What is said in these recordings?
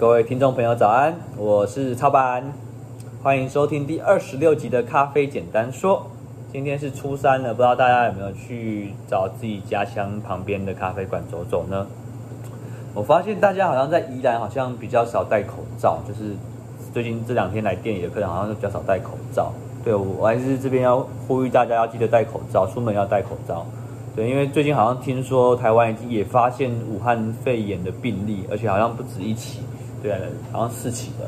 各位听众朋友，早安！我是超版，欢迎收听第二十六集的《咖啡简单说》。今天是初三了，不知道大家有没有去找自己家乡旁边的咖啡馆走走呢？我发现大家好像在宜兰好像比较少戴口罩，就是最近这两天来店里的客人好像是比较少戴口罩。对，我还是这边要呼吁大家要记得戴口罩，出门要戴口罩。对，因为最近好像听说台湾已经也发现武汉肺炎的病例，而且好像不止一起。对，好像四起的，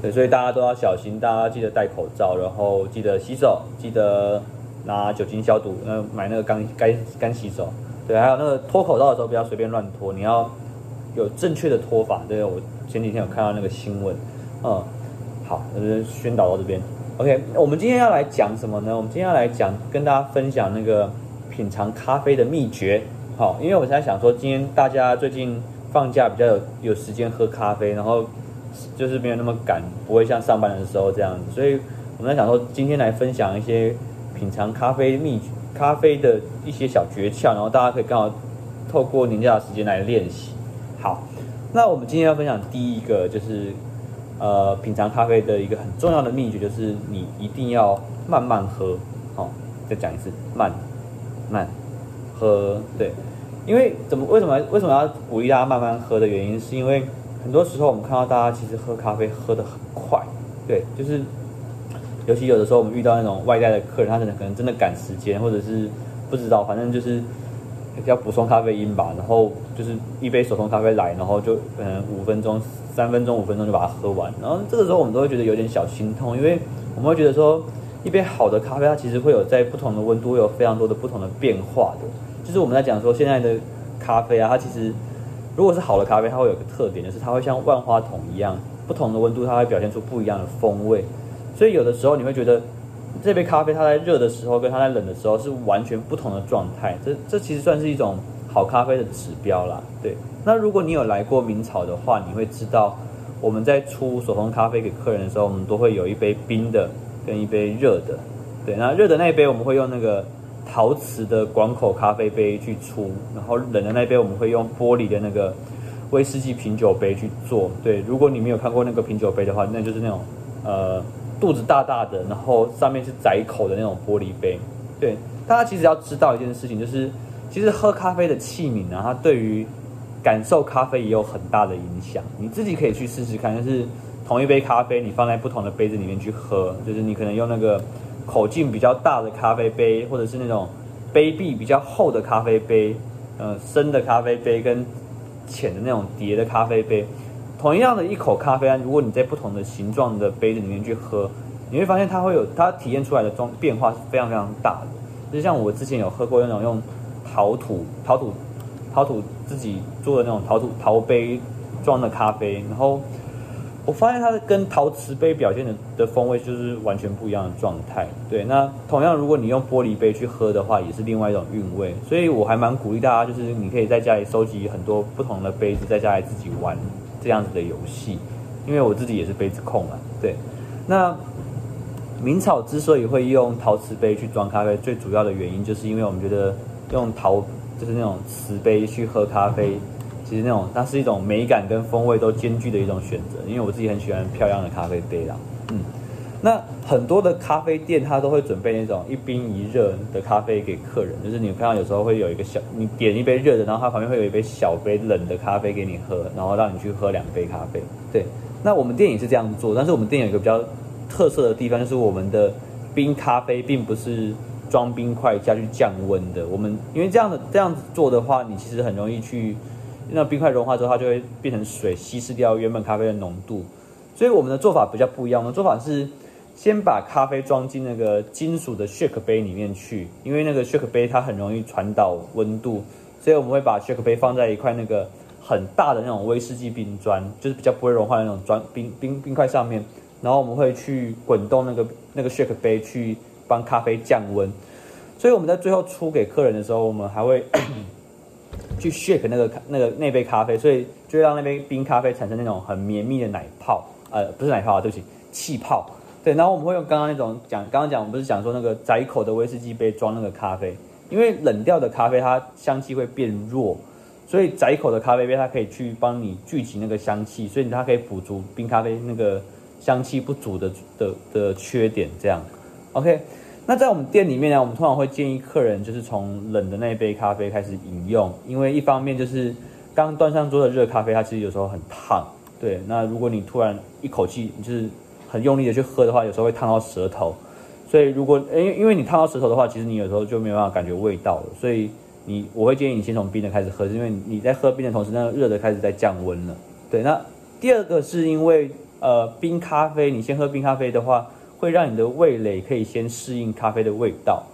对，所以大家都要小心，大家记得戴口罩，然后记得洗手，记得拿酒精消毒，呃，买那个干干干洗手，对，还有那个脱口罩的时候不要随便乱脱，你要有正确的脱法。对，我前几天有看到那个新闻，嗯，好，就宣导到这边，OK，我们今天要来讲什么呢？我们今天要来讲，跟大家分享那个品尝咖啡的秘诀。好，因为我在想说，今天大家最近。放假比较有有时间喝咖啡，然后就是没有那么赶，不会像上班的时候这样子，所以我们在想说，今天来分享一些品尝咖啡秘咖啡的一些小诀窍，然后大家可以刚好透过年假的时间来练习。好，那我们今天要分享第一个就是呃品尝咖啡的一个很重要的秘诀，就是你一定要慢慢喝。好，再讲一次，慢慢喝，对。因为怎么为什么为什么要鼓励大家慢慢喝的原因，是因为很多时候我们看到大家其实喝咖啡喝得很快，对，就是尤其有的时候我们遇到那种外带的客人，他可能可能真的赶时间，或者是不知道，反正就是要补充咖啡因吧，然后就是一杯手冲咖啡来，然后就可能五分钟、三分钟、五分钟就把它喝完，然后这个时候我们都会觉得有点小心痛，因为我们会觉得说一杯好的咖啡它其实会有在不同的温度有非常多的不同的变化的。就是我们在讲说，现在的咖啡啊，它其实如果是好的咖啡，它会有个特点，就是它会像万花筒一样，不同的温度它会表现出不一样的风味。所以有的时候你会觉得这杯咖啡它在热的时候跟它在冷的时候是完全不同的状态。这这其实算是一种好咖啡的指标啦。对，那如果你有来过明草的话，你会知道我们在出手冲咖啡给客人的时候，我们都会有一杯冰的跟一杯热的。对，那热的那一杯我们会用那个。陶瓷的广口咖啡杯去出，然后冷的那杯我们会用玻璃的那个威士忌品酒杯去做。对，如果你没有看过那个品酒杯的话，那就是那种呃肚子大大的，然后上面是窄口的那种玻璃杯。对，大家其实要知道一件事情，就是其实喝咖啡的器皿呢，它对于感受咖啡也有很大的影响。你自己可以去试试看，就是同一杯咖啡，你放在不同的杯子里面去喝，就是你可能用那个。口径比较大的咖啡杯，或者是那种杯壁比较厚的咖啡杯，呃，深的咖啡杯跟浅的那种叠的咖啡杯，同样的一口咖啡，如果你在不同的形状的杯子里面去喝，你会发现它会有它体验出来的装变化是非常非常大的。就像我之前有喝过那种用陶土、陶土、陶土自己做的那种陶土陶杯装的咖啡，然后。我发现它的跟陶瓷杯表现的的风味就是完全不一样的状态。对，那同样如果你用玻璃杯去喝的话，也是另外一种韵味。所以我还蛮鼓励大家，就是你可以在家里收集很多不同的杯子，在家里自己玩这样子的游戏。因为我自己也是杯子控嘛。对，那明草之所以会用陶瓷杯去装咖啡，最主要的原因就是因为我们觉得用陶就是那种瓷杯去喝咖啡。其实那种它是一种美感跟风味都兼具的一种选择，因为我自己很喜欢漂亮的咖啡杯啦。嗯，那很多的咖啡店它都会准备那种一冰一热的咖啡给客人，就是你看到有时候会有一个小，你点一杯热的，然后它旁边会有一杯小杯冷的咖啡给你喝，然后让你去喝两杯咖啡。对，那我们店也是这样做，但是我们店有一个比较特色的地方，就是我们的冰咖啡并不是装冰块加去降温的。我们因为这样的这样子做的话，你其实很容易去。那冰块融化之后，它就会变成水，稀释掉原本咖啡的浓度。所以我们的做法比较不一样。我们的做法是先把咖啡装进那个金属的 shake 杯里面去，因为那个 shake 杯它很容易传导温度，所以我们会把 shake 杯放在一块那个很大的那种威士忌冰砖，就是比较不会融化的那种砖冰冰冰块上面，然后我们会去滚动那个那个 shake 杯去帮咖啡降温。所以我们在最后出给客人的时候，我们还会。去 shake 那个那个那杯咖啡，所以就让那杯冰咖啡产生那种很绵密的奶泡，呃，不是奶泡啊，对不起，气泡。对，然后我们会用刚刚那种讲，刚刚讲我们不是讲说那个窄口的威士忌杯装那个咖啡，因为冷掉的咖啡它香气会变弱，所以窄口的咖啡杯它可以去帮你聚集那个香气，所以它可以补足冰咖啡那个香气不足的的的缺点。这样，OK。那在我们店里面呢，我们通常会建议客人就是从冷的那一杯咖啡开始饮用，因为一方面就是刚端上桌的热咖啡，它其实有时候很烫，对。那如果你突然一口气就是很用力的去喝的话，有时候会烫到舌头。所以如果因为因为你烫到舌头的话，其实你有时候就没有办法感觉味道了。所以你我会建议你先从冰的开始喝，是因为你在喝冰的同时，那个热的开始在降温了。对。那第二个是因为呃冰咖啡，你先喝冰咖啡的话。会让你的味蕾可以先适应咖啡的味道，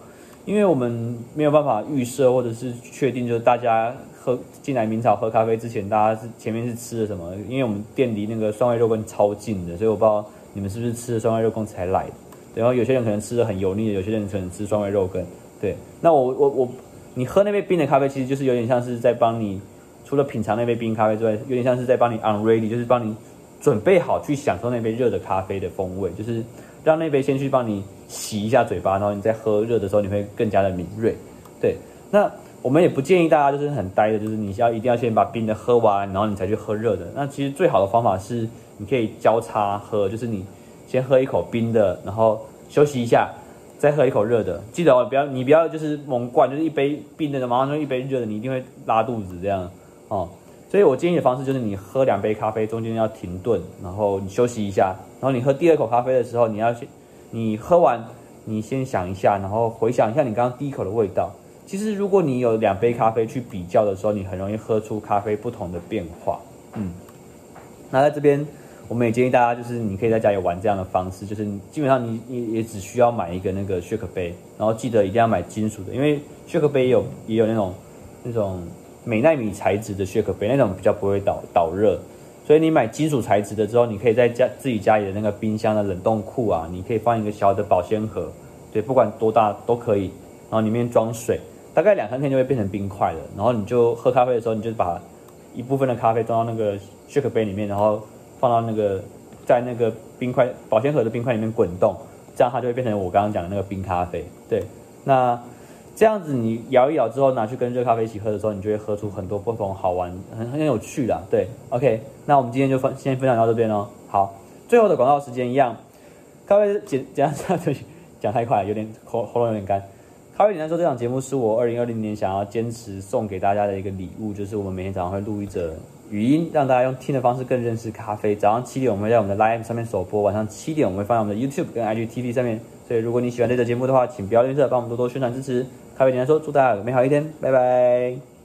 因为我们没有办法预设或者是确定，就是大家喝进来明朝喝咖啡之前，大家是前面是吃了什么？因为我们店离那个酸味肉羹超近的，所以我不知道你们是不是吃了酸味肉羹才来的。然后有些人可能吃的很油腻的，有些人可能吃酸味肉羹。对，那我我我，你喝那杯冰的咖啡，其实就是有点像是在帮你，除了品尝那杯冰咖啡之外，有点像是在帮你 unready，就是帮你准备好去享受那杯热的咖啡的风味，就是。让那杯先去帮你洗一下嘴巴，然后你再喝热的时候，你会更加的敏锐。对，那我们也不建议大家就是很呆的，就是你要一定要先把冰的喝完，然后你才去喝热的。那其实最好的方法是，你可以交叉喝，就是你先喝一口冰的，然后休息一下，再喝一口热的。记得哦，不要你不要就是猛灌，就是一杯冰的，马上就一杯热的，你一定会拉肚子这样哦。所以我建议的方式就是，你喝两杯咖啡，中间要停顿，然后你休息一下，然后你喝第二口咖啡的时候，你要先，你喝完，你先想一下，然后回想一下你刚刚第一口的味道。其实如果你有两杯咖啡去比较的时候，你很容易喝出咖啡不同的变化。嗯，那在这边，我们也建议大家，就是你可以在家里玩这样的方式，就是基本上你你也只需要买一个那个 shake 杯，然后记得一定要买金属的，因为 shake 杯也有也有那种那种。美奈米材质的雪克杯那种比较不会导导热，所以你买金属材质的之后，你可以在家自己家里的那个冰箱的冷冻库啊，你可以放一个小的保鲜盒，对，不管多大都可以，然后里面装水，大概两三天就会变成冰块了。然后你就喝咖啡的时候，你就把一部分的咖啡装到那个雪克杯里面，然后放到那个在那个冰块保鲜盒的冰块里面滚动，这样它就会变成我刚刚讲的那个冰咖啡。对，那。这样子你摇一摇之后拿去跟热咖啡一起喝的时候，你就会喝出很多不同好玩、很很有趣的。对，OK，那我们今天就分先分享到这边哦。好，最后的广告时间一样，咖啡简简单就，讲太快，有点喉喉咙有点干。咖啡简单说，这档节目是我二零二零年想要坚持送给大家的一个礼物，就是我们每天早上会录一则语音，让大家用听的方式更认识咖啡。早上七点我们会在我们的 Live 上面首播，晚上七点我们会放在我们的 YouTube 跟 IGTV 上面。所以如果你喜欢这个节目的话，请不要吝啬帮我们多多宣传支持。咖啡简单说，祝大家有美好一天，拜拜。